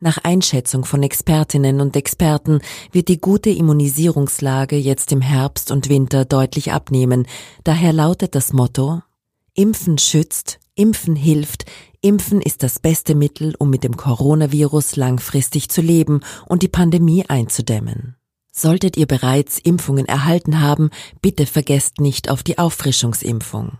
Nach Einschätzung von Expertinnen und Experten wird die gute Immunisierungslage jetzt im Herbst und Winter deutlich abnehmen. Daher lautet das Motto Impfen schützt, Impfen hilft, Impfen ist das beste Mittel, um mit dem Coronavirus langfristig zu leben und die Pandemie einzudämmen. Solltet ihr bereits Impfungen erhalten haben, bitte vergesst nicht auf die Auffrischungsimpfung.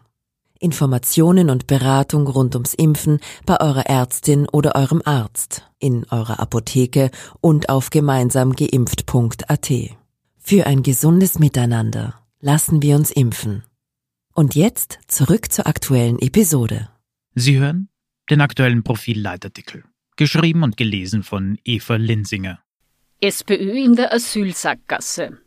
Informationen und Beratung rund ums Impfen bei eurer Ärztin oder eurem Arzt, in eurer Apotheke und auf gemeinsamgeimpft.at. Für ein gesundes Miteinander lassen wir uns impfen. Und jetzt zurück zur aktuellen Episode. Sie hören den aktuellen Profilleitartikel, geschrieben und gelesen von Eva Linsinger. SPÖ in der Asylsackgasse.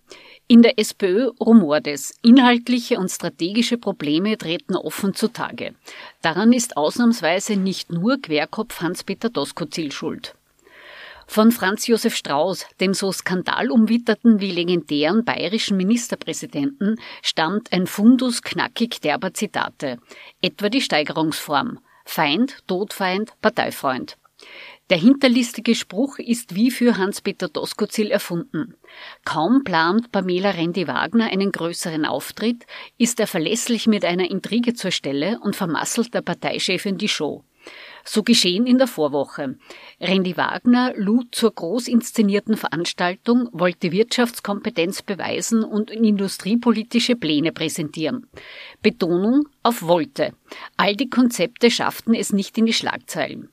In der SPÖ rumort es. Inhaltliche und strategische Probleme treten offen zutage. Daran ist ausnahmsweise nicht nur Querkopf Hans-Peter Doskozil schuld. Von Franz Josef Strauß, dem so skandalumwitterten wie legendären bayerischen Ministerpräsidenten, stammt ein Fundus knackig derber Zitate. Etwa die Steigerungsform. Feind, Todfeind, Parteifreund. Der hinterlistige Spruch ist wie für Hans-Peter Doskozil erfunden. Kaum plant Pamela Rendi-Wagner einen größeren Auftritt, ist er verlässlich mit einer Intrige zur Stelle und vermasselt der Parteichefin die Show. So geschehen in der Vorwoche. Randy Wagner lud zur groß inszenierten Veranstaltung, wollte Wirtschaftskompetenz beweisen und industriepolitische Pläne präsentieren. Betonung auf wollte. All die Konzepte schafften es nicht in die Schlagzeilen.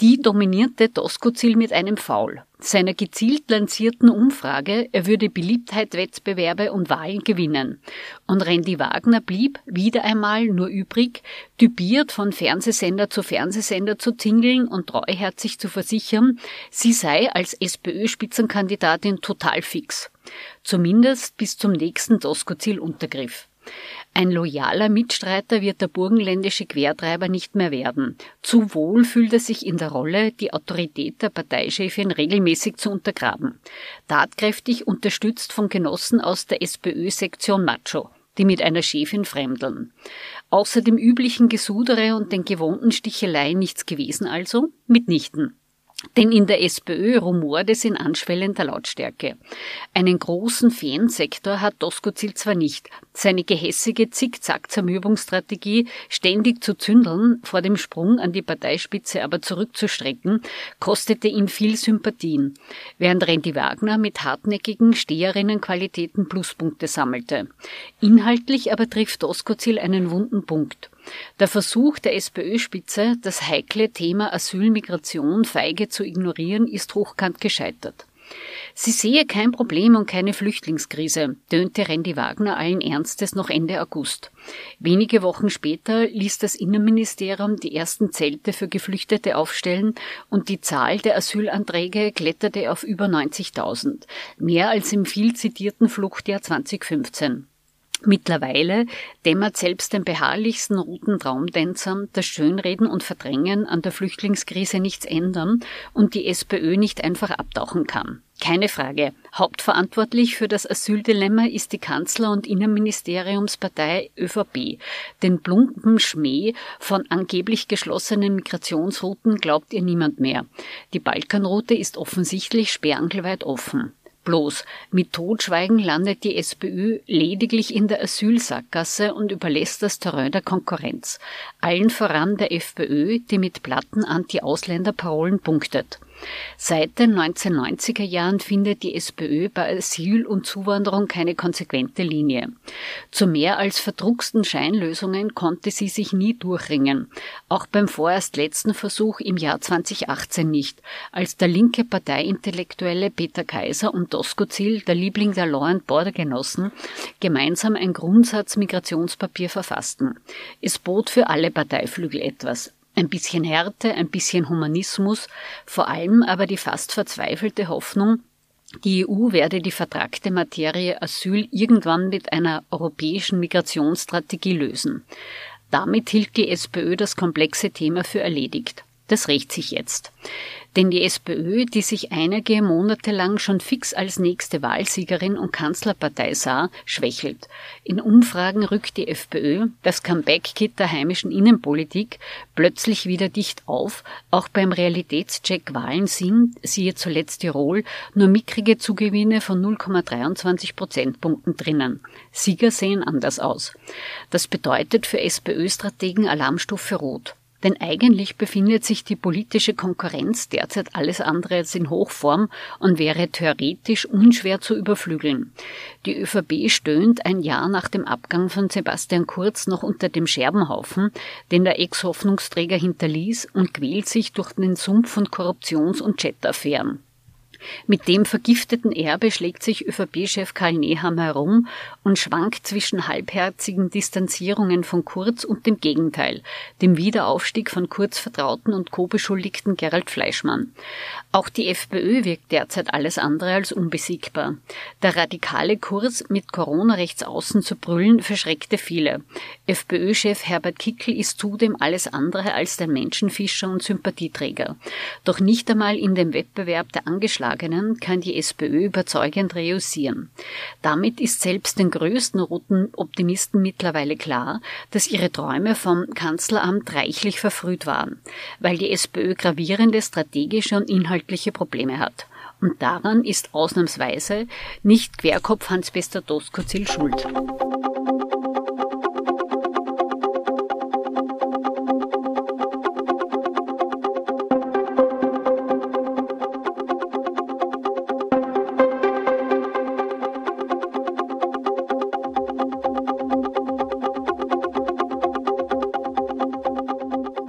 Die dominierte Doskozil mit einem Foul seiner gezielt lancierten Umfrage, er würde Beliebtheitswettbewerbe und Wahlen gewinnen. Und Randy Wagner blieb wieder einmal nur übrig, typiert von Fernsehsender zu Fernsehsender zu tingeln und treuherzig zu versichern, sie sei als SPÖ-Spitzenkandidatin total fix. Zumindest bis zum nächsten Doskozil-Untergriff. Ein loyaler Mitstreiter wird der burgenländische Quertreiber nicht mehr werden. Zu wohl fühlt er sich in der Rolle, die Autorität der Parteichefin regelmäßig zu untergraben. Tatkräftig unterstützt von Genossen aus der SPÖ-Sektion Macho die mit einer Chefin fremdeln. Außer dem üblichen Gesudere und den gewohnten Sticheleien nichts gewesen also? Mitnichten. Denn in der SPÖ rumort es in anschwellender Lautstärke. Einen großen Fansektor hat Doskozil zwar nicht. Seine gehässige Zickzack-Zermürbungsstrategie, ständig zu zündeln, vor dem Sprung an die Parteispitze aber zurückzustrecken, kostete ihm viel Sympathien, während Randy Wagner mit hartnäckigen Steherinnenqualitäten Pluspunkte sammelte. Inhaltlich aber trifft Doskozil einen wunden Punkt. Der Versuch der SPÖ-Spitze, das heikle Thema Asylmigration feige zu ignorieren, ist hochkant gescheitert. Sie sehe kein Problem und keine Flüchtlingskrise, tönte Randy Wagner allen Ernstes noch Ende August. Wenige Wochen später ließ das Innenministerium die ersten Zelte für Geflüchtete aufstellen und die Zahl der Asylanträge kletterte auf über 90.000, mehr als im viel zitierten Fluchtjahr 2015. Mittlerweile dämmert selbst den beharrlichsten roten Traumtänzern, dass Schönreden und Verdrängen an der Flüchtlingskrise nichts ändern und die SPÖ nicht einfach abtauchen kann. Keine Frage. Hauptverantwortlich für das Asyldilemma ist die Kanzler- und Innenministeriumspartei ÖVP. Den plumpen Schmäh von angeblich geschlossenen Migrationsrouten glaubt ihr niemand mehr. Die Balkanroute ist offensichtlich sperrangelweit offen. Bloß mit Totschweigen landet die SPÖ lediglich in der Asylsackgasse und überlässt das Terrain der Konkurrenz. Allen voran der FPÖ, die mit platten Anti-Ausländer-Parolen punktet. Seit den 1990er Jahren findet die SPÖ bei Asyl und Zuwanderung keine konsequente Linie. Zu mehr als verdrucksten Scheinlösungen konnte sie sich nie durchringen, auch beim vorerst letzten Versuch im Jahr 2018 nicht, als der linke Parteiintellektuelle Peter Kaiser und Doskozil, der Liebling der Law and Border Genossen, gemeinsam ein Grundsatzmigrationspapier verfassten. Es bot für alle Parteiflügel etwas ein bisschen Härte, ein bisschen Humanismus, vor allem aber die fast verzweifelte Hoffnung, Die EU werde die vertragte Materie Asyl irgendwann mit einer europäischen Migrationsstrategie lösen. Damit hielt die SPÖ das komplexe Thema für erledigt. Das rächt sich jetzt. Denn die SPÖ, die sich einige Monate lang schon fix als nächste Wahlsiegerin und Kanzlerpartei sah, schwächelt. In Umfragen rückt die FPÖ, das Comeback-Kit der heimischen Innenpolitik, plötzlich wieder dicht auf. Auch beim Realitätscheck Wahlen sind, siehe zuletzt Tirol, nur mickrige Zugewinne von 0,23 Prozentpunkten drinnen. Sieger sehen anders aus. Das bedeutet für SPÖ-Strategen Alarmstufe Rot. Denn eigentlich befindet sich die politische Konkurrenz derzeit alles andere als in Hochform und wäre theoretisch unschwer zu überflügeln. Die ÖVP stöhnt ein Jahr nach dem Abgang von Sebastian Kurz noch unter dem Scherbenhaufen, den der Ex-Hoffnungsträger hinterließ und quält sich durch den Sumpf von Korruptions- und Chat-Affären. Mit dem vergifteten Erbe schlägt sich ÖVP-Chef Karl Neham herum und schwankt zwischen halbherzigen Distanzierungen von Kurz und dem Gegenteil, dem Wiederaufstieg von Kurz Vertrauten und Co-Beschuldigten Gerald Fleischmann. Auch die FPÖ wirkt derzeit alles andere als unbesiegbar. Der radikale Kurs, mit Corona rechts außen zu brüllen, verschreckte viele. FPÖ-Chef Herbert Kickel ist zudem alles andere als der Menschenfischer und Sympathieträger. Doch nicht einmal in dem Wettbewerb der Angeschlagenen Geschlagenen kann die SPÖ überzeugend reüssieren. Damit ist selbst den größten roten Optimisten mittlerweile klar, dass ihre Träume vom Kanzleramt reichlich verfrüht waren, weil die SPÖ gravierende strategische und inhaltliche Probleme hat. Und daran ist ausnahmsweise nicht Querkopf Hans-Bester Doskozil schuld.